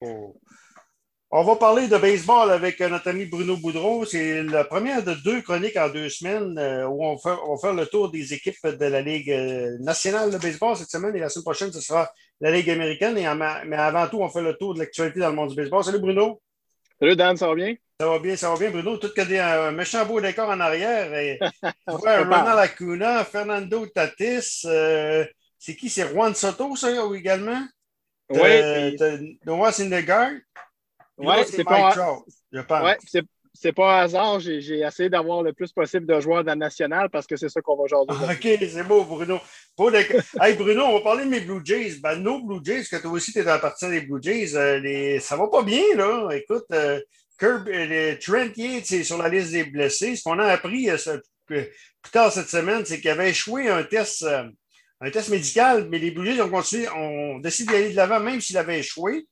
Oh. On va parler de baseball avec notre ami Bruno Boudreau. C'est la première de deux chroniques en deux semaines euh, où on va, faire, le tour des équipes de la Ligue euh, nationale de baseball cette semaine et la semaine prochaine, ce sera la Ligue américaine. mais avant tout, on fait le tour de l'actualité dans le monde du baseball. Salut Bruno. Salut Dan, ça va bien? Ça va bien, ça va bien, Bruno. Tout que des un méchant beau décor en arrière. Et, Ronald Acuna, Fernando Tatis. Euh, c'est qui? C'est Juan Soto, ça, également? Oui. Noah Syndergaard. Oui, c'est pas, ouais, c'est pas un hasard. J'ai essayé d'avoir le plus possible de joueurs dans la nationale parce que c'est ça qu'on va aujourd'hui. Ah, OK, c'est beau, Bruno. hey, Bruno, on va parler de mes Blue Jays. Ben, nos Blue Jays, que toi aussi, tu es dans la partie des Blue Jays, euh, les... ça va pas bien, là. Écoute, euh, Kirby, euh, Trent Yates est sur la liste des blessés. Ce qu'on a appris plus tard cette semaine, c'est qu'il avait échoué un test, un test médical, mais les Blue Jays ont continué, ont décidé d'aller de l'avant, même s'il avait échoué.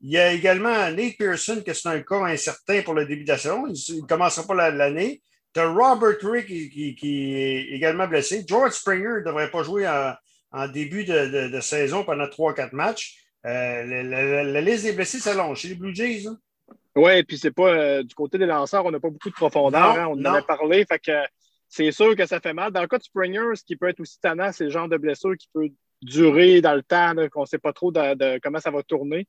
Il y a également Nate Pearson, que c'est un cas incertain pour le début de la saison. Il ne commencera pas l'année. Tu as Robert Rick qui, est également blessé. George Springer ne devrait pas jouer en, début de, saison pendant 3-4 matchs. Euh, la, liste des blessés s'allonge chez les Blue Jays. Hein? Oui, puis c'est pas euh, du côté des lanceurs, on n'a pas beaucoup de profondeur. Hein, on en a parlé. Fait que c'est sûr que ça fait mal. Dans le cas de Springer, ce qui peut être aussi tannant, c'est le genre de blessure qui peut durer dans le temps, qu'on ne sait pas trop de, comment ça va tourner.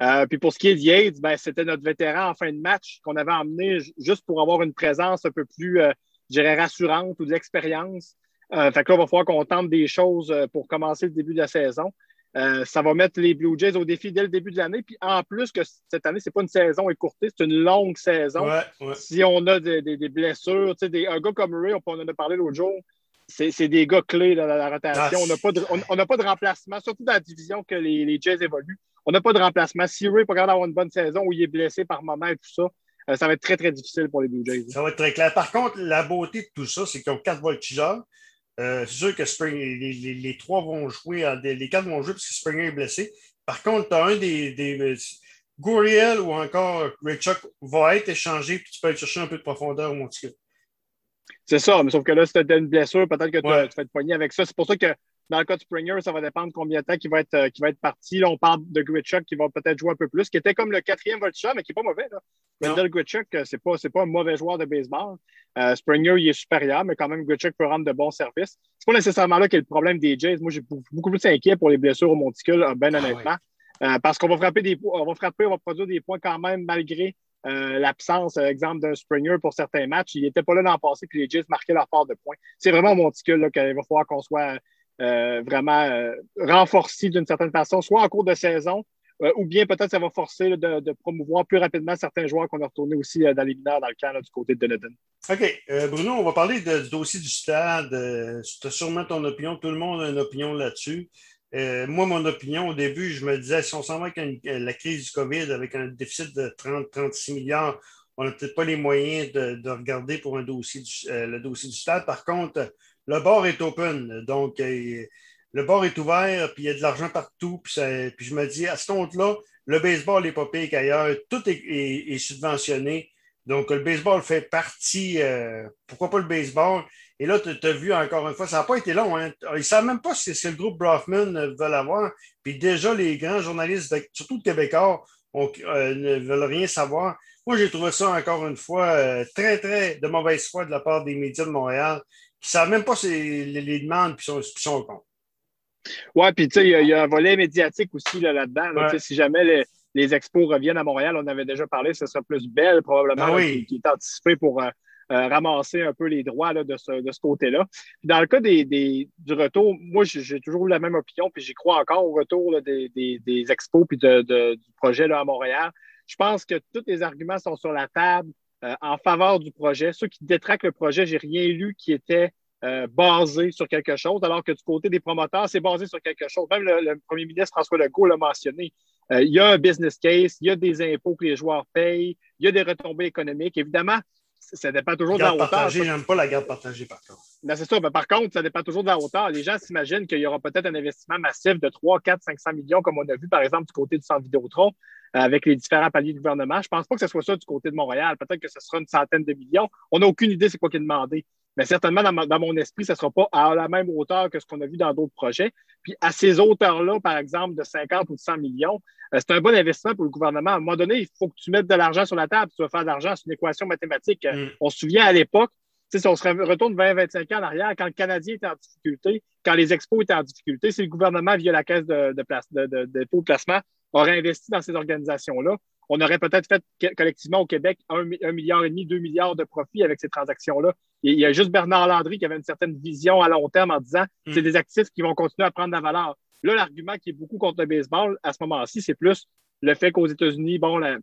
Euh, puis pour ce qui est de Yates, ben, c'était notre vétéran en fin de match qu'on avait emmené juste pour avoir une présence un peu plus, euh, je dirais, rassurante ou de l'expérience. Euh, fait que là, il va falloir qu'on tente des choses pour commencer le début de la saison. Ça va mettre les Blue Jays au défi dès le début de l'année. Puis en plus que cette année, ce n'est pas une saison écourtée, c'est une longue saison. Si on a des, des, des blessures, des, un gars comme Ray, on en a parlé l'autre jour, c'est des gars clés dans la rotation. Ah, on n'a pas, de, pas de remplacement, surtout dans la division que les, les Jays évoluent. On n'a pas de remplacement. Si Ray n'est pas capable d'avoir une bonne saison ou il est blessé par moment et tout ça, euh, ça va être très, très difficile pour les Blue Jays. Ça va être très clair. Par contre, la beauté de tout ça, c'est qu'ils ont quatre voltigeurs. Euh, c'est sûr que Spring, les, trois vont jouer, les quatre vont jouer parce que Springer est blessé. Par contre, tu as un des, des euh, Gouriel ou encore Chuck va être échangé, puis tu peux aller chercher un peu de profondeur au Monticule. C'est ça, mais sauf que là, si tu as une blessure, peut-être que tu vas être poigné avec ça. C'est pour ça que dans le cas de Springer, ça va dépendre combien de temps il va être, euh, va être parti. Là, on parle de Gritchuk qui va peut-être jouer un peu plus, qui était comme le quatrième voltigeur, mais qui n'est pas mauvais. Wendell Gritchuk, euh, ce n'est pas, pas, un mauvais joueur de baseball. Euh, Springer, il est supérieur, mais quand même, Gritchuk peut rendre de bons services. C'est pas nécessairement là qu'est le problème des Jays. Moi, j'ai beaucoup plus inquiet pour les blessures au monticule, ben honnêtement. parce qu'on va frapper des on va frapper, on va produire des points quand même malgré euh, l'absence, exemple, d'un Springer pour certains matchs. Il n'était pas là l'an passé, puis les Jays marquaient leur part de points. C'est vraiment monticule qu'il va falloir qu'on soit vraiment renforcé d'une certaine façon, soit en cours de saison, ou bien peut-être ça va forcer de, promouvoir plus rapidement certains joueurs qu'on a retournés aussi dans les mineurs dans le camp du côté de Dunedin. OK. Bruno, on va parler du dossier du stade. tu as sûrement ton opinion. Tout le monde a une opinion là-dessus. Euh, moi, mon opinion, au début, je me disais, si on s'en va avec euh, la crise du COVID, avec un déficit de 30-36 milliards, on n'a peut-être pas les moyens de, regarder pour un dossier euh, le dossier du stade. Par contre, le bord est open. Donc, le bord est ouvert, puis il y a de l'argent partout. Puis, je me dis, à ce compte-là, le baseball n'est pas pire qu'ailleurs. Tout est, subventionné. Donc, le baseball fait partie. pourquoi pas le baseball? Et là, tu as vu encore une fois, ça n'a pas été long. Hein. Ils ne savent même pas si, le groupe Brofman veut avoir. Puis déjà, les grands journalistes, surtout Québécois, euh, ne veulent rien savoir. Moi, j'ai trouvé ça encore une fois euh, très, très de mauvaise foi de la part des médias de Montréal qui ne savent même pas les, les, demandes qui sont, sont au compte. Oui, puis tu sais, il y, a un volet médiatique aussi là-dedans. Si jamais les, expos reviennent à Montréal, on avait déjà parlé, ce sera plus belle probablement, ah qui, est anticipé pour, euh, euh, ramasser un peu les droits de ce, côté-là. Dans le cas du retour, moi, j'ai toujours eu la même opinion, puis j'y crois encore au retour des, expos puis du projet là, à Montréal. Je pense que tous les arguments sont sur la table euh, en faveur du projet. Ceux qui détraquent le projet, j'ai rien lu qui était euh, basé sur quelque chose, alors que du côté des promoteurs, c'est basé sur quelque chose. Même le, premier ministre François Legault l'a mentionné. il y a un business case, il y a des impôts que les joueurs payent, il y a des retombées économiques. Évidemment, ça dépend toujours de la hauteur. J'aime pas la garde partagée, par contre. Ben, c'est ça. Ben, par contre, ça dépend toujours de la hauteur. Les gens s'imaginent qu'il y aura peut-être un investissement massif de 3, 4, 500 millions, comme on a vu, par exemple, du côté du centre Vidéotron, euh, avec les différents paliers de gouvernement. Je ne pense pas que ce soit ça du côté de Montréal. Peut-être que ce sera une centaine de millions. On n'a aucune idée c'est quoi qui est demandé. Mais certainement, dans, mon esprit, ce ne sera pas à la même hauteur que ce qu'on a vu dans d'autres projets. Puis à ces hauteurs-là, par exemple, de 50 ou de 100 millions, euh, c'est un bon investissement pour le gouvernement. À un moment donné, il faut que tu mettes de l'argent sur la table. Tu vas faire de l'argent, c'est une équation mathématique. Mm. On se souvient à l'époque, si on se retourne 20-25 ans en arrière, quand le Canadien était en difficulté, quand les expos étaient en difficulté, c'est le gouvernement, via la caisse de, de, place, de, de, de, placement, aurait investi dans ces organisations-là on aurait peut-être fait collectivement au Québec un, milliard et demi, deux milliards de profits avec ces transactions-là. Il y a juste Bernard Landry qui avait une certaine vision à long terme en disant mm. c'est des actifs qui vont continuer à prendre de la valeur. Là, l'argument qui est beaucoup contre le baseball à ce moment-ci, c'est plus le fait qu'aux États-Unis, bon, la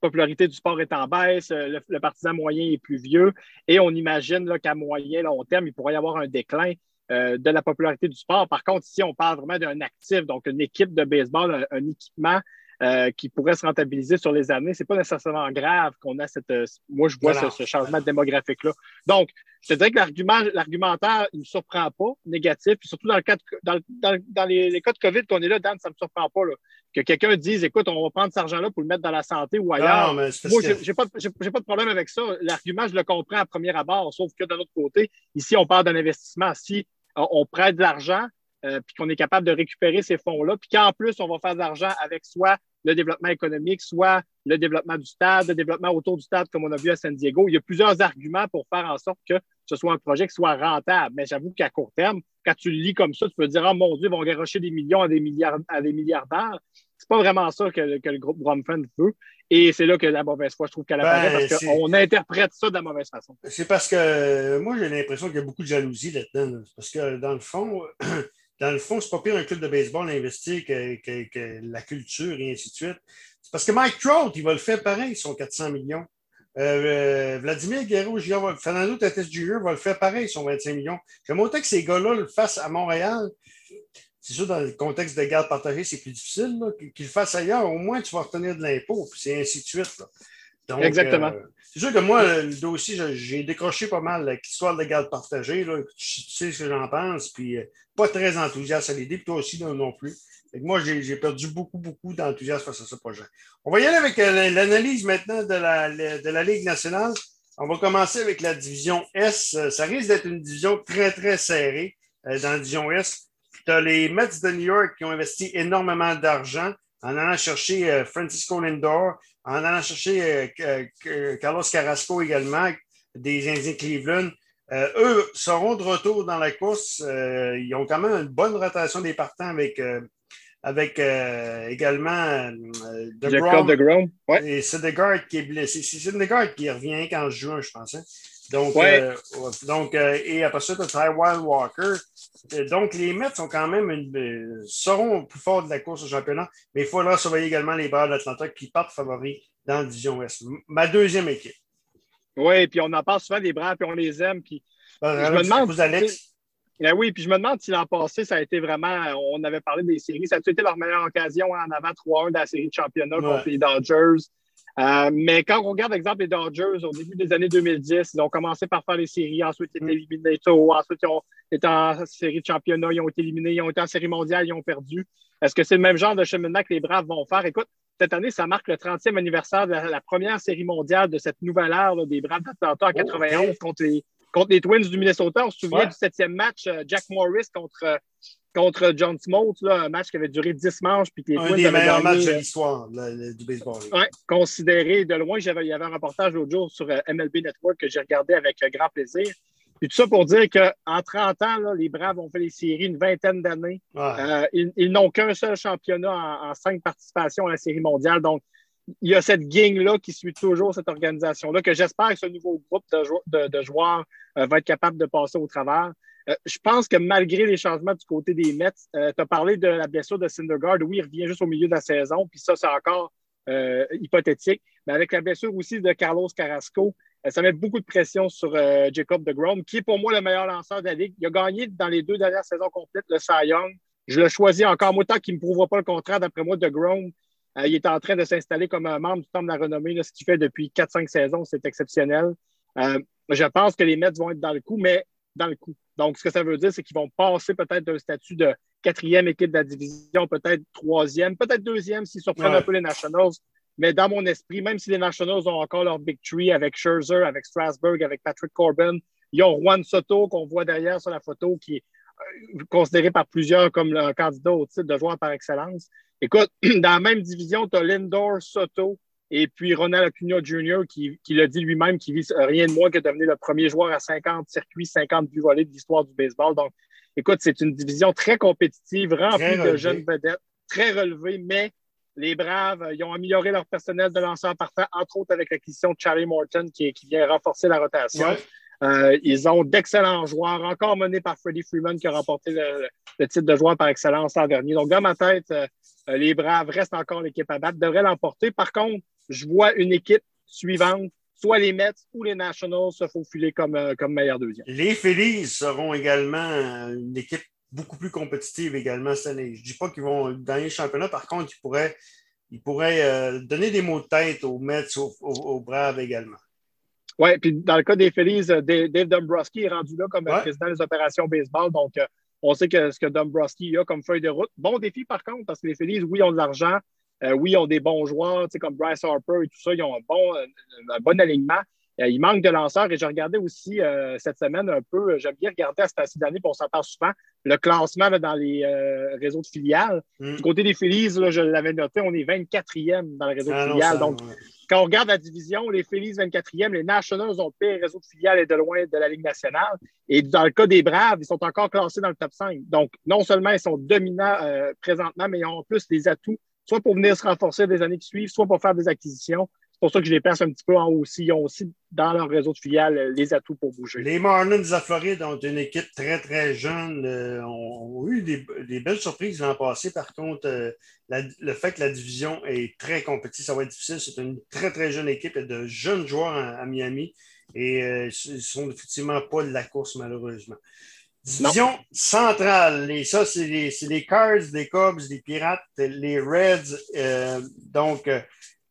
popularité du sport est en baisse, le, partisan moyen est plus vieux, et on imagine qu'à moyen long terme, il pourrait y avoir un déclin euh, de la popularité du sport. Par contre, ici, on parle vraiment d'un actif, donc une équipe de baseball, un équipement euh, qui pourrait se rentabiliser sur les années. C'est pas nécessairement grave qu'on a cette. Euh, moi, je vois ce, changement démographique-là. Donc, je te dirais que l'argument, l'argumentaire, il ne me surprend pas, négatif. Puis surtout dans le cas dans, dans, les, cas de COVID qu'on est là, Dan, ça ne me surprend pas. Là, que quelqu'un dise écoute, on va prendre cet argent-là pour le mettre dans la santé ou ailleurs. moi, je n'ai pas, pas, de problème avec ça. L'argument, je le comprends à premier abord, sauf que de l'autre côté, ici, on parle d'un investissement. Si on prête de l'argent, euh, puis qu'on est capable de récupérer ces fonds-là, puis qu'en plus, on va faire de l'argent avec soit le développement économique, soit le développement du stade, le développement autour du stade, comme on a vu à San Diego. Il y a plusieurs arguments pour faire en sorte que ce soit un projet qui soit rentable. Mais j'avoue qu'à court terme, quand tu le lis comme ça, tu peux dire, oh mon Dieu, ils vont garocher des millions à des, milliards, à des milliardaires. C'est pas vraiment ça que, le groupe Bromfund veut. Et c'est là que la mauvaise foi, je trouve qu'elle apparaît ben, parce qu'on interprète ça de la mauvaise façon. C'est parce que moi, j'ai l'impression qu'il y a beaucoup de jalousie là-dedans. Parce que dans le fond, dans le fond, c'est pas pire un club de baseball à investir que, la culture et ainsi de suite. C'est parce que Mike Trout, il va le faire pareil, son 400 millions. Euh, euh, Vladimir Guerrero Fernando Tatis Jr. va le faire pareil, son 25 millions. J'aime autant que ces gars-là le fassent à Montréal. C'est sûr, dans le contexte de garde partagée, c'est plus difficile. Qu'ils le fassent ailleurs, au moins, tu vas retenir de l'impôt, puis c'est ainsi de suite. Exactement. Euh, c'est sûr que moi, le dossier, j'ai décroché pas mal l'histoire de garde partagée. Là. Tu sais ce que j'en pense, puis pas très enthousiaste à l'idée, puis toi aussi non, plus. moi, j'ai perdu beaucoup, beaucoup d'enthousiasme face à ce projet. On va y aller avec euh, l'analyse maintenant de la, de la Ligue nationale. On va commencer avec la division S. Euh, ça risque d'être une division très, très serrée euh, dans la division S. Tu as les Mets de New York qui ont investi énormément d'argent en allant chercher Francisco Lindor, en allant chercher Carlos Carrasco également, des Indiens Cleveland. Euh, eux seront de retour dans la course. Euh, ils ont quand même une bonne rotation des partants avec, euh, avec également de Jacob Et Syndergaard qui est blessé. C'est Syndergaard qui revient en juin, je pense. Hein. Donc, donc et après ça, tu as Wild Walker. Donc, les Mets sont quand même une, seront plus forts de la course au championnat, mais il faudra surveiller également les barres d'Atlanta qui partent favoris dans la division Ouest. Ma deuxième équipe. Oui, puis on en parle souvent des Braves, puis on les aime. Puis ben, je me demande. Vous, Alex. Ben oui, puis je me demande si l'an passé, ça a été vraiment. On avait parlé des séries. Ça a été leur meilleure occasion en avant 3-1 de la série de championnat contre les Dodgers? Euh, mais quand on regarde, exemple, les Dodgers, au début des années 2010, ils ont commencé par faire les séries, ensuite ils étaient mm. éliminés tôt, ensuite ils ont été en série de championnat, ils ont été éliminés, ils ont été en série mondiale, ils ont perdu. Est-ce que c'est le même genre de cheminement que les Braves vont faire? Écoute, cette année, ça marque le 30e anniversaire de la, première série mondiale de cette nouvelle ère des Braves d'Atlanta en 91 contre, les, contre les Twins du Minnesota. On se souvient du septième match, euh, Jack Morris contre, euh, contre John Smolt, un match qui avait duré 10 manches. Puis un des meilleurs matchs de l'histoire du baseball. Oui, considéré de loin. Il y avait un reportage l'autre jour sur euh, MLB Network que j'ai regardé avec grand plaisir. Puis tout ça pour dire qu'en 30 ans, les Braves ont fait les séries une vingtaine d'années. Euh, ils, n'ont qu'un seul championnat en, cinq participations à la série mondiale. Donc, il y a cette gang-là qui suit toujours cette organisation-là, que j'espère que ce nouveau groupe de, joueurs euh, va être capable de passer au travers. Euh, je pense que malgré les changements du côté des Mets, tu as parlé de la blessure de Syndergaard. Oui, il revient juste au milieu de la saison, puis ça, c'est encore hypothétique. Mais avec la blessure aussi de Carlos Carrasco, euh, ça met beaucoup de pression sur euh, Jacob de Grom, qui est pour moi le meilleur lanceur de la Ligue. Il a gagné dans les deux dernières saisons complètes le Cy Young. Je le choisis encore. Moi, qu'il ne me prouvera pas le contraire, d'après moi, de Grom, euh, il est en train de s'installer comme un membre du temps de la renommée. ce qu'il fait depuis 4-5 saisons, c'est exceptionnel. je pense que les Mets vont être dans le coup, mais dans le coup. Donc, ce que ça veut dire, c'est qu'ils vont passer peut-être d'un statut de quatrième équipe de la division, peut-être troisième, peut-être deuxième s'ils surprennent un peu les Nationals. Mais dans mon esprit, même si les Nationals ont encore leur big tree avec Scherzer, avec Strasburg, avec Patrick Corbin, Ils ont Juan Soto, qu'on voit derrière sur la photo, qui est euh, considéré par plusieurs comme le candidat au titre de joueur par excellence. Écoute, dans la même division, tu as Lindor, Soto et puis Ronald Acuna Jr. qui, qui l'a dit lui-même, qui vise rien de moins que devenir le premier joueur à 50 circuits, 50 buts volés de l'histoire du baseball. Donc, écoute, c'est une division très compétitive, remplie de jeunes vedettes, très relevée, mais les Braves, ils ont amélioré leur personnel de lanceurs parfait, entre autres avec l'acquisition de Charlie Morton qui, qui vient renforcer la rotation. Euh, ils ont d'excellents joueurs, encore menés par Freddie Freeman qui a remporté le, titre de joueur par excellence l'an dernier. Donc, dans ma tête, euh, les Braves restent encore l'équipe à battre, devraient l'emporter. Par contre, je vois une équipe suivante, soit les Mets ou les Nationals, se faufiler comme, euh, comme meilleur deuxième. Les Phillies seront également une équipe beaucoup plus compétitive également cette année. Je ne dis pas qu'ils vont gagner le championnat, par contre, ils pourraient, ils pourraient donner des mots de tête aux Mets, aux, aux Braves également. Oui, puis dans le cas des Phillies, euh, Dave Dombrowski est rendu là comme président des opérations baseball. Donc, euh, on sait que ce que Dombrowski a comme feuille de route. Bon défi, par contre, parce que les Phillies, oui, ont de l'argent. Euh, oui, ils ont des bons joueurs, comme Bryce Harper et tout ça. Ils ont un bon, un bon alignement. il manque de lanceurs. Et je regardais aussi cette semaine un peu, j'aime bien regarder à cette année, puis on s'en parle souvent, le classement dans les réseaux de filiales. Mm. Du côté des Phillies, je l'avais noté, on est 24e dans le réseau de ah filiales. donc, quand on regarde la division, les Phillies 24e, les Nationals ont le pire réseau de filiales et de loin de la Ligue nationale. Et dans le cas des Braves, ils sont encore classés dans le top 5. Donc, non seulement ils sont dominants euh, présentement, mais ils ont en plus des atouts, soit pour venir se renforcer des années qui suivent, soit pour faire des acquisitions. C'est pour ça que je les place un petit peu en haut aussi. Ils ont aussi, dans leur réseau de filiales, euh, les atouts pour bouger. Les Marlins de Floride ont une équipe très, très jeune. Euh, ont eu des, belles surprises l'an passé. Par contre, euh, le fait que la division est très compétitive, ça va être difficile. C'est une très, très jeune équipe. Il y a de jeunes joueurs à, Miami. Et ils ne sont effectivement pas de la course, malheureusement. Division centrale. Et ça, c'est les, les, Cards, les Cubs, les Pirates, les Reds. donc,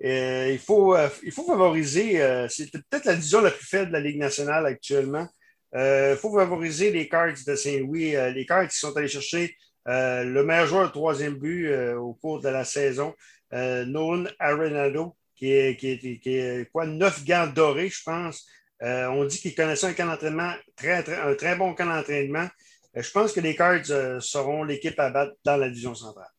euh, il, faut, euh, il faut favoriser, euh, c'est peut-être la division la plus faible de la Ligue nationale actuellement. il faut favoriser les Cards de Saint-Louis, les Cards qui sont allés chercher le meilleur joueur de troisième but au cours de la saison, Nolan Arenado, qui est, qui, est, qui est, quoi, neuf gants dorés, je pense. on dit qu'il connaissait un camp d'entraînement, très, très, un très bon camp d'entraînement. je pense que les Cards seront l'équipe à battre dans la division centrale.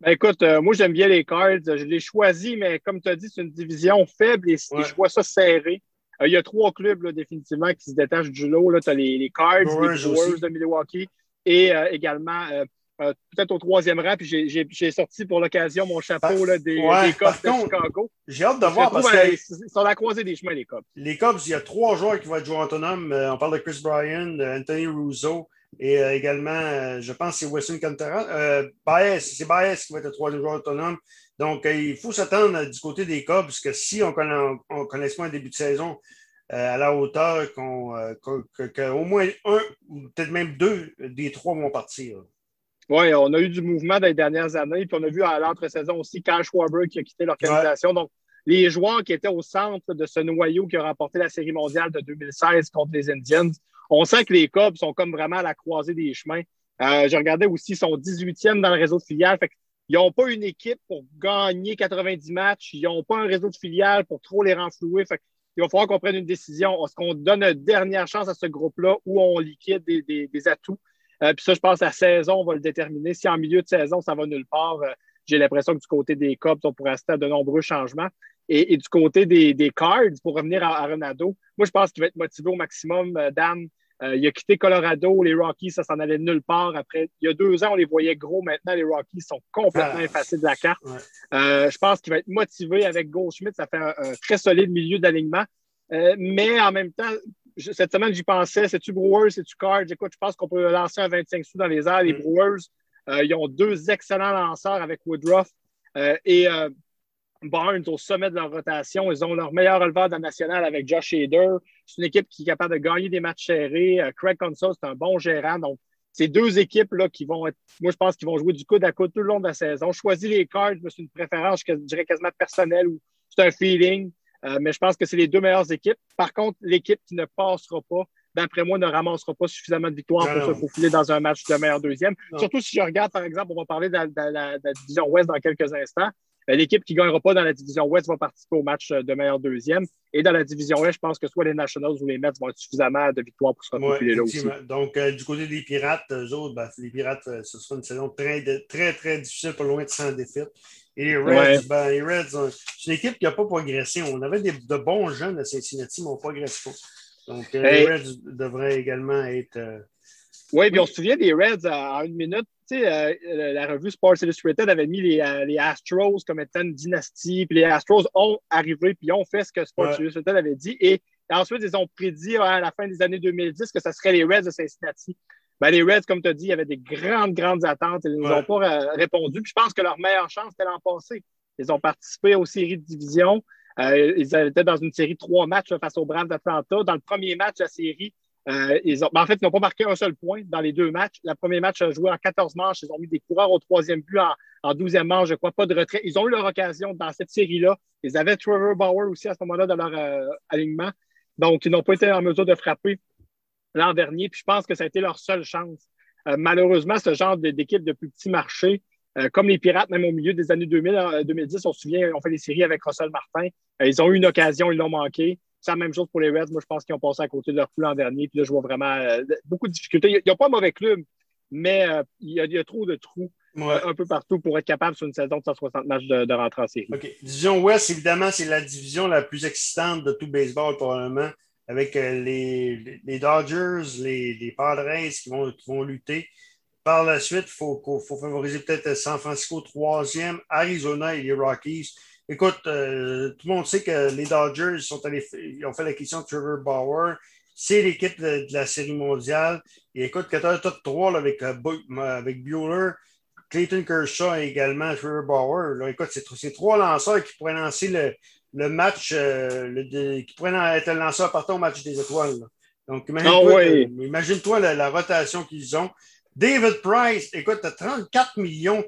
Ben, écoute, euh, moi, j'aime bien les Cards. Je les choisis, mais comme tu as dit, c'est une division faible et, je vois ça serré. Euh, il y a trois clubs, là, définitivement, qui se détachent du lot. Tu as les, Cards, les Brewers de Milwaukee et euh, également, peut-être au troisième rang. Puis j'ai sorti pour l'occasion mon chapeau là, des, Cubs de Chicago. J'ai hâte de voir parce que. Ils sont à la croisée des chemins, les Cubs. Les Cubs, il y a trois joueurs qui vont être joueurs autonomes. on parle de Chris Bryan, Anthony Russo. Et euh, également, euh, je pense que c'est Weston Cantara. Euh, Baez, c'est Baez qui va être le troisième joueur autonome. Donc, il faut s'attendre du côté des Cubs, parce que si on connaît, on connaît pas un début de saison à la hauteur qu'au moins un ou peut-être même deux des trois vont partir. Oui, on a eu du mouvement dans les dernières années, puis on a vu à l'entre-saison aussi Kyle Schwarber qui a quitté l'organisation. Donc, les joueurs qui étaient au centre de ce noyau qui a remporté la Série mondiale de 2016 contre les Indians on sent que les Cubs sont comme vraiment à la croisée des chemins. Euh, je regardais aussi, ils sont 18e dans le réseau de filiales. ils n'ont pas une équipe pour gagner 90 matchs. Ils n'ont pas un réseau de filiales pour trop les renflouer. il va falloir qu'on prenne une décision. Est-ce qu'on donne une dernière chance à ce groupe-là ou on liquide des, atouts? Euh, puis ça, je pense, la saison, on va le déterminer. Si en milieu de saison, ça va nulle part, euh, j'ai l'impression que du côté des Cubs, on pourrait rester à de nombreux changements. Et, du côté des, Cards, pour revenir à, à Ronaldo, moi, je pense qu'il va être motivé au maximum, Dan. Euh, il a quitté Colorado, les Rockies, ça s'en allait nulle part. Après, il y a deux ans, on les voyait gros. Maintenant, les Rockies sont complètement ah. effacés de la carte. Euh, je pense qu'il va être motivé avec Goldschmidt. Ça fait un, très solide milieu d'alignement. Euh, mais en même temps, cette semaine, j'y pensais, c'est-tu Brewers, c'est-tu Cards? Écoute, je pense qu'on peut lancer un 25 sous dans les airs. Les mm. Brewers, ils ont deux excellents lanceurs avec Woodruff. et Barnes au sommet de leur rotation. Ils ont leur meilleur releveur de la nationale avec Josh Hader. C'est une équipe qui est capable de gagner des matchs serrés. Euh, Craig Console, c'est un bon gérant. Donc, ces deux équipes-là qui vont être, moi, je pense qu'ils vont jouer du coude à coude tout le long de la saison. Choisis les cards, c'est une préférence, je dirais quasiment personnelle ou c'est un feeling. Euh, mais je pense que c'est les deux meilleures équipes. Par contre, l'équipe qui ne passera pas, d'après moi, ne ramassera pas suffisamment de victoires pour se faufiler dans un match de meilleur deuxième. Surtout si je regarde, par exemple, on va parler de la division Ouest dans quelques instants. Ben, l'équipe qui ne gagnera pas dans la division Ouest va participer au match de meilleur deuxième. Et dans la division Ouest, je pense que soit les Nationals ou les Mets vont être suffisamment de victoires pour se retrouver là aussi. Donc, euh, du côté des Pirates, eux autres, ben, les Pirates, euh, ce sera une saison très, très, très difficile, pas loin de 100 défaites. Et les Reds, ben, les Reds, c'est une équipe qui n'a pas progressé. On avait des, de bons jeunes à Cincinnati, mais on n'a pas progressé. Donc, euh, les Reds devraient également être. Oui, puis on se souvient des Reds à une minute. Tu sais, euh, la revue Sports Illustrated avait mis les, euh, les, Astros comme étant une dynastie, puis les Astros ont arrivé, puis ont fait ce que Sports Illustrated avait dit. Et, ensuite, ils ont prédit à la fin des années 2010 que ce serait les Reds de Cincinnati. Ben, les Reds, comme tu as dit, il y avait des grandes, grandes attentes. Ils ne nous ont pas euh, répondu. Puis je pense que leur meilleure chance, c'était l'an passé. Ils ont participé aux séries de division. ils étaient dans une série de trois matchs face aux Braves d'Atlanta. Dans le premier match de la série, euh, ils ont, ben, en fait, ils n'ont pas marqué un seul point dans les deux matchs. Le premier match a joué en 14 manches. Ils ont mis des coureurs au troisième but en, en 12e manche, je crois, pas de retrait. Ils ont eu leur occasion dans cette série-là. Ils avaient Trevor Bauer aussi à ce moment-là dans leur euh, alignement. Donc, ils n'ont pas été en mesure de frapper l'an dernier. Puis je pense que ça a été leur seule chance. Euh, malheureusement, ce genre d'équipe de plus petit marché, comme les Pirates, même au milieu des années 2000, 2010, on se souvient, on fait des séries avec Russell Martin. ils ont eu une occasion, ils l'ont manqué. C'est la même chose pour les Reds. Moi, je pense qu'ils ont passé à côté de leur coup l'an dernier. Puis là, je vois vraiment euh, beaucoup de difficultés. Ils n'ont pas un mauvais club, mais euh, il, y a, trop de trous euh, un peu partout pour être capable sur une saison de 160 matchs de, rentrer en série. OK. Division Ouest, évidemment, c'est la division la plus excitante de tout baseball, probablement, avec les, les, Dodgers, les, les Padres qui vont, qui vont lutter. Par la suite, il faut, faut, favoriser peut-être San Francisco troisième, Arizona et les Rockies. Écoute, euh, tout le monde sait que les Dodgers sont allés, ils ont fait la question de Trevor Bauer. C'est l'équipe de, la Série mondiale. Et écoute, que tu as un top 3 avec, euh, avec Bueller, Clayton Kershaw et également Trevor Bauer. écoute, c'est ces trois lanceurs qui pourraient lancer le, le match, euh, qui pourraient être lanceurs partant au match des étoiles. Donc, imagine-toi ah imagine la, rotation qu'ils ont. David Price, écoute, tu as 34 millions,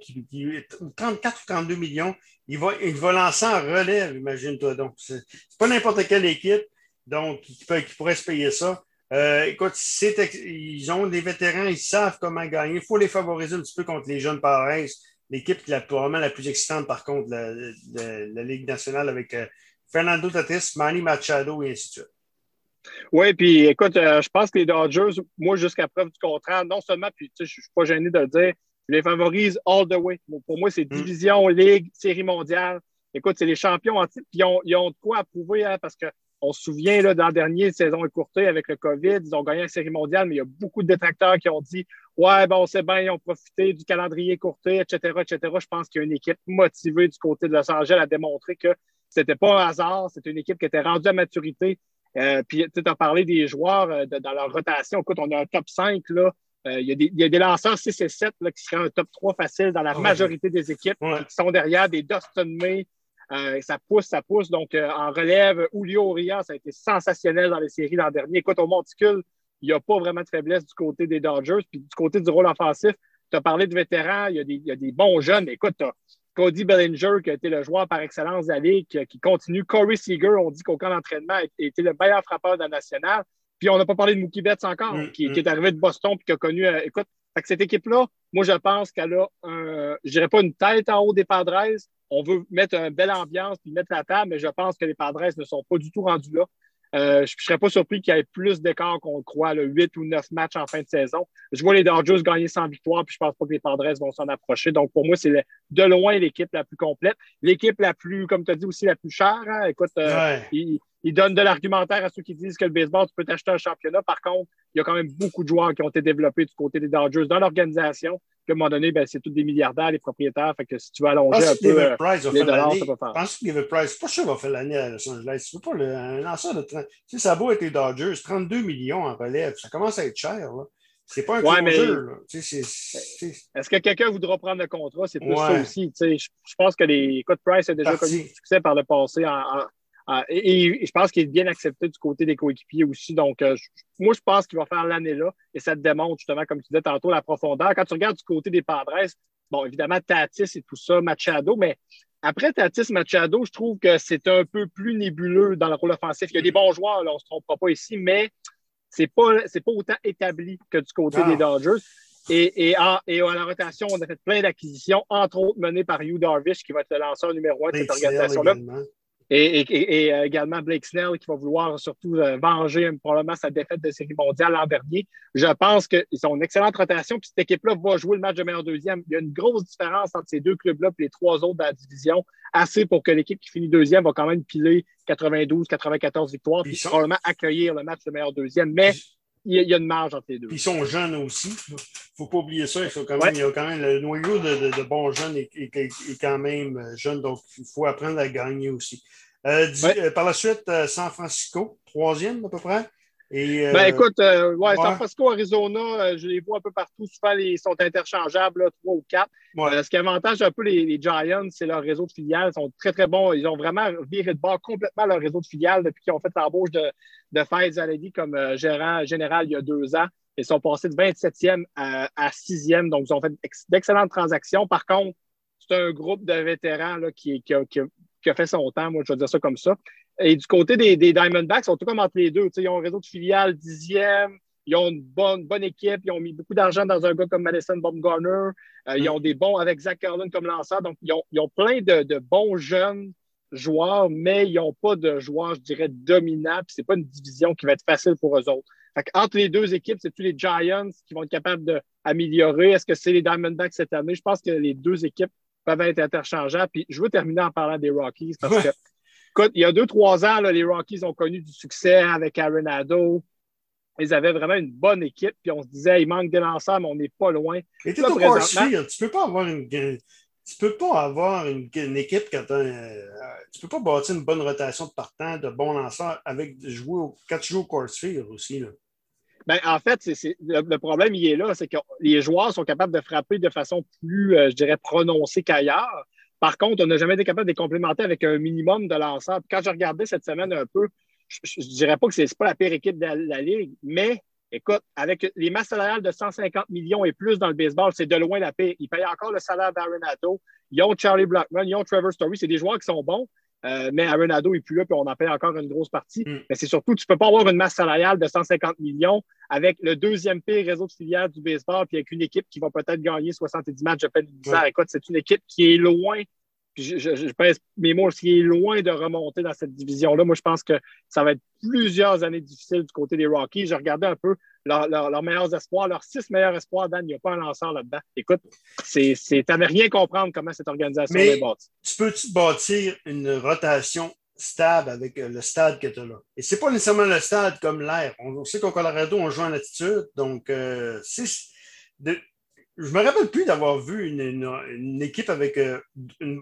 34 ou 32 millions il va, il va lancer en relève, imagine-toi donc. C'est pas n'importe quelle équipe donc, qui, pourrait se payer ça. Euh, écoute, ils ont des vétérans, ils savent comment gagner. Il faut les favoriser un petit peu contre les jeunes pareils. L'équipe qui est probablement la plus excitante, par contre, la, la, Ligue nationale avec euh, Fernando Tatis, Manny Machado et ainsi de suite. Oui, puis écoute, euh, je pense que les Dodgers, moi, jusqu'à preuve du contraire, non seulement, puis je ne suis pas gêné de le dire, je les favorise all the way. Pour moi, c'est mm. division, ligue, série mondiale. Écoute, c'est les champions en titre. Puis ils ont, de quoi approuver hein, parce qu'on se souvient, là, dans la dernière saison écourtée avec le COVID, ils ont gagné la série mondiale, mais il y a beaucoup de détracteurs qui ont dit Ouais, bon, c'est bien, ils ont profité du calendrier écourté, etc., etc. Je pense qu'il y a une équipe motivée du côté de Los Angeles à démontrer que c'était pas un hasard, c'était une équipe qui était rendue à maturité. Euh, puis, tu as parlé des joueurs euh, dans leur rotation. Écoute, on a un top 5 là, il, y a des, lanceurs 6 et 7 qui seraient un top 3 facile dans la majorité des équipes qui sont derrière des Dustin May. Euh, ça pousse, ça pousse. Donc, euh, en relève, Julio Urias, ça a été sensationnel dans les séries l'an dernier. Écoute, au monticule, il n'y a pas vraiment de faiblesse du côté des Dodgers. Puis du côté du rôle offensif, tu as parlé de vétérans, il y, a des, bons jeunes. Écoute, tu as Cody Bellinger, qui a été le joueur par excellence de la Ligue, qui, continue. Corey Seager, on dit qu'au camp d'entraînement, a été le meilleur frappeur de la nationale. Puis on n'a pas parlé de Mookie Betts encore, mm, qui, mm. est arrivé de Boston puis qui a connu. Euh, écoute, cette équipe-là, moi, je pense qu'elle a, un, je dirais pas une tête en haut des Padres. On veut mettre une belle ambiance puis mettre la table, mais je pense que les Padres ne sont pas du tout rendus là. Euh, je ne serais pas surpris qu'il y ait plus d'écart qu'on le croit, le 8 ou 9 matchs en fin de saison. Je vois les Dodgers gagner sans victoire, puis je ne pense pas que les Padres vont s'en approcher. Donc, pour moi, c'est de loin l'équipe la plus complète. L'équipe la plus, comme tu as dit aussi, la plus chère. Hein. Écoute, euh, il donne de l'argumentaire à ceux qui disent que le baseball, tu peux t'acheter un championnat. Par contre, il y a quand même beaucoup de joueurs qui ont été développés du côté des Dodgers dans l'organisation. Puis à un moment donné, ben, c'est tous des milliardaires, les propriétaires. Fait que si tu veux allonger un peu euh, les dollars, ça peut faire. Je pense que David Price, pas sûr va faire l'année à Los Angeles. Tu pas le, un lanceur de 30. Tu sais, ça vaut être les Dodgers, 32 millions en relève. Ça commence à être cher. Là. C'est pas un ouais, mais... Est-ce que quelqu'un voudra prendre le contrat? C'est plus ça aussi. Je, je pense que les Code Price a déjà connu du succès par le passé en, et, je pense qu'il est bien accepté du côté des coéquipiers aussi. Donc, euh, moi, je pense qu'il va faire l'année là. Et ça te démontre justement, comme tu disais tantôt, la profondeur. Quand tu regardes du côté des Padres, bon, évidemment, Tatis et tout ça, Machado, mais après Tatis, Machado, je trouve que c'est un peu plus nébuleux dans le rôle offensif. Il y a des bons joueurs, là, on ne se trompera pas ici, mais c'est pas, pas autant établi que du côté des Dodgers. Et, et, à la rotation, on a fait plein d'acquisitions, entre autres menées par Hugh Darvish, qui va être le lanceur numéro un de cette organisation-là. Et, euh, également Blake Snell qui va vouloir surtout euh, venger probablement sa défaite de série mondiale l'an dernier. Je pense qu'ils ont une excellente rotation. Puis cette équipe-là va jouer le match de meilleur deuxième. Il y a une grosse différence entre ces deux clubs-là et les trois autres de la division. Assez pour que l'équipe qui finit deuxième va quand même piler 92, 94 victoires, puis probablement accueillir le match de meilleur deuxième. Mais il y, a une marge entre les deux. Puis ils sont jeunes aussi. Il ne faut pas oublier ça. Il, faut quand même, il y a quand même le noyau de, bons jeunes est, quand même euh, jeune. Donc, il faut apprendre à gagner aussi. Euh, euh, par la suite, San Francisco, troisième à peu près. Et, ben écoute, ouais, San Francisco, Arizona, je les vois un peu partout. Souvent, ils sont interchangeables, trois ou quatre. ce qui avantage un peu les, Giants, c'est leur réseau de filiales. Ils sont très, très bons. Ils ont vraiment viré de bord complètement leur réseau de filiales depuis qu'ils ont fait l'embauche de, de Faiz Aledi comme euh, gérant général il y a deux ans. Ils sont passés de 27e à, 6e, donc ils ont fait d'excellentes transactions. Par contre, c'est un groupe de vétérans là, qui, qui, a, fait son temps, moi je vais dire ça comme ça. Et du côté des, Diamondbacks, ils sont tout comme entre les deux. ils ont un réseau de filiales dixième, ils ont une bonne, bonne équipe, ils ont mis beaucoup d'argent dans un gars comme Madison Baumgartner, euh, ils mm. ont des bons avec Zach Carlin comme lanceur, donc ils ont, plein de bons jeunes joueurs, mais ils n'ont pas de joueurs, je dirais, dominants. Ce n'est pas une division qui va être facile pour eux autres. Entre les deux équipes, c'est-tu les Giants qui vont être capables d'améliorer? Est-ce que c'est les Diamondbacks cette année? Je pense que les deux équipes peuvent être interchangeables. Puis je veux terminer en parlant des Rockies parce que, écoute, il y a deux, trois ans, les Rockies ont connu du succès avec Arenado. Ils avaient vraiment une bonne équipe, puis on se disait, il manque des lanceurs, mais on n'est pas loin. Et tu ne peux pas avoir une, tu peux pas avoir une, équipe quand euh, tu peux pas bâtir une bonne rotation de partant, de bons lanceurs avec jouer au, quand tu joues au course aussi. Là. Ben, en fait, le, problème, il est là, c'est que les joueurs sont capables de frapper de façon plus, euh, je dirais, prononcée qu'ailleurs. Par contre, on n'a jamais été capable de les complémenter avec un minimum de lanceurs. quand je regardais cette semaine un peu, je ne dirais pas que ce n'est pas la pire équipe de la Ligue, mais Écoute, avec les masses salariales de 150 millions et plus dans le baseball, c'est de loin la paix. Ils payent encore le salaire d'Arenado. Ils ont Charlie Blackman, ils ont Trevor Story. C'est des joueurs qui sont bons, euh, mais Arenado n'est plus là, puis on en paye encore une grosse partie. Mm. Mais c'est surtout, tu ne peux pas avoir une masse salariale de 150 millions avec le deuxième pire réseau de filières du baseball, puis avec une équipe qui va peut-être gagner 70 matchs de peine Écoute, c'est une équipe qui est loin je, je, je, pense, mes mots, est loin de remonter dans cette division-là. Moi, je pense que ça va être plusieurs années difficiles du côté des Rockies. Je regardais un peu leurs meilleurs espoirs, leurs six meilleurs espoirs, Dan, il n'y a pas un lanceur là-dedans. Écoute, tu n'avais rien comprendre comment cette organisation est bâtie. Tu peux-tu bâtir une rotation stable avec euh, le stade que tu as là? Et c'est pas nécessairement le stade comme l'air. On, sait qu'au Colorado, on joue en altitude, donc euh. De, je me rappelle plus d'avoir vu une, équipe avec euh, une,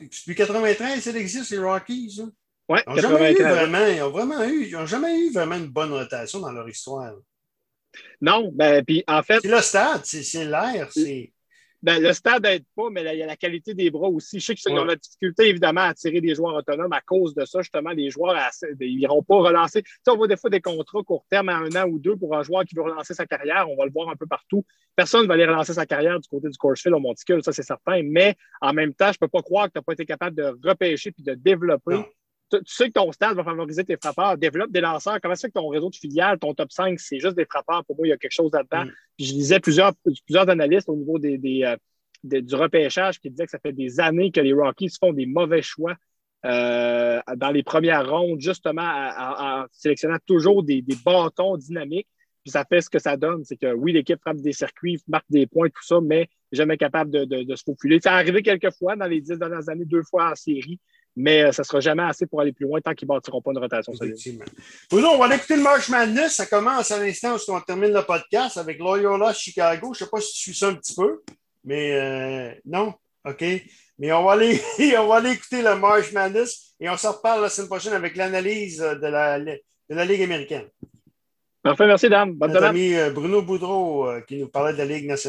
depuis 93, ça existe, les Rockies. Oui, ils n'ont jamais, eu vraiment, ils ont vraiment eu, ils ont jamais eu vraiment une bonne rotation dans leur histoire. Non, ben, puis en fait. C'est le stade, c'est l'air. Ben, le stade n'aide pas, mais il y a la qualité des bras aussi. Je sais qu'ils ont la difficulté, évidemment, à attirer des joueurs autonomes à cause de ça. Justement, les joueurs, ils n'iront pas relancer. Tu sais, on voit des fois des contrats court terme à un an ou deux pour un joueur qui veut relancer sa carrière. On va le voir un peu partout. Personne ne va aller relancer sa carrière du côté du Coursefield au Monticule, ça, c'est certain. Mais en même temps, je ne peux pas croire que tu n'as pas été capable de repêcher puis de développer tu, sais que ton stade va favoriser tes frappeurs. Développe des lanceurs. Comment c'est que ton réseau de filiales, ton top 5, c'est juste des frappeurs? Pour moi, il y a quelque chose là-dedans. Mm. je lisais plusieurs, plusieurs analystes au niveau des, euh, du repêchage qui disaient que ça fait des années que les Rockies font des mauvais choix euh, dans les premières rondes, justement en, sélectionnant toujours des, bâtons dynamiques. Puis ça fait ce que ça donne. C'est que oui, l'équipe frappe des circuits, marque des points, tout ça, mais jamais capable de, de, de se faufiler. Ça est arrivé quelques fois dans les dix dernières années, deux fois en série mais euh, ça ne sera jamais assez pour aller plus loin tant qu'ils ne bâtiront pas une rotation solide. Bruno, on va aller écouter le March Madness. Ça commence à l'instant où on termine le podcast avec Loyola Chicago. Je ne sais pas si tu suis ça un petit peu, mais euh, non? OK. Mais on va, aller, on va aller écouter le March Madness et on se reparle la semaine prochaine avec l'analyse de la, de la Ligue américaine. Parfait, merci, dame. Bonne Notre ami euh, Bruno Boudreau qui nous parlait de la Ligue nationale.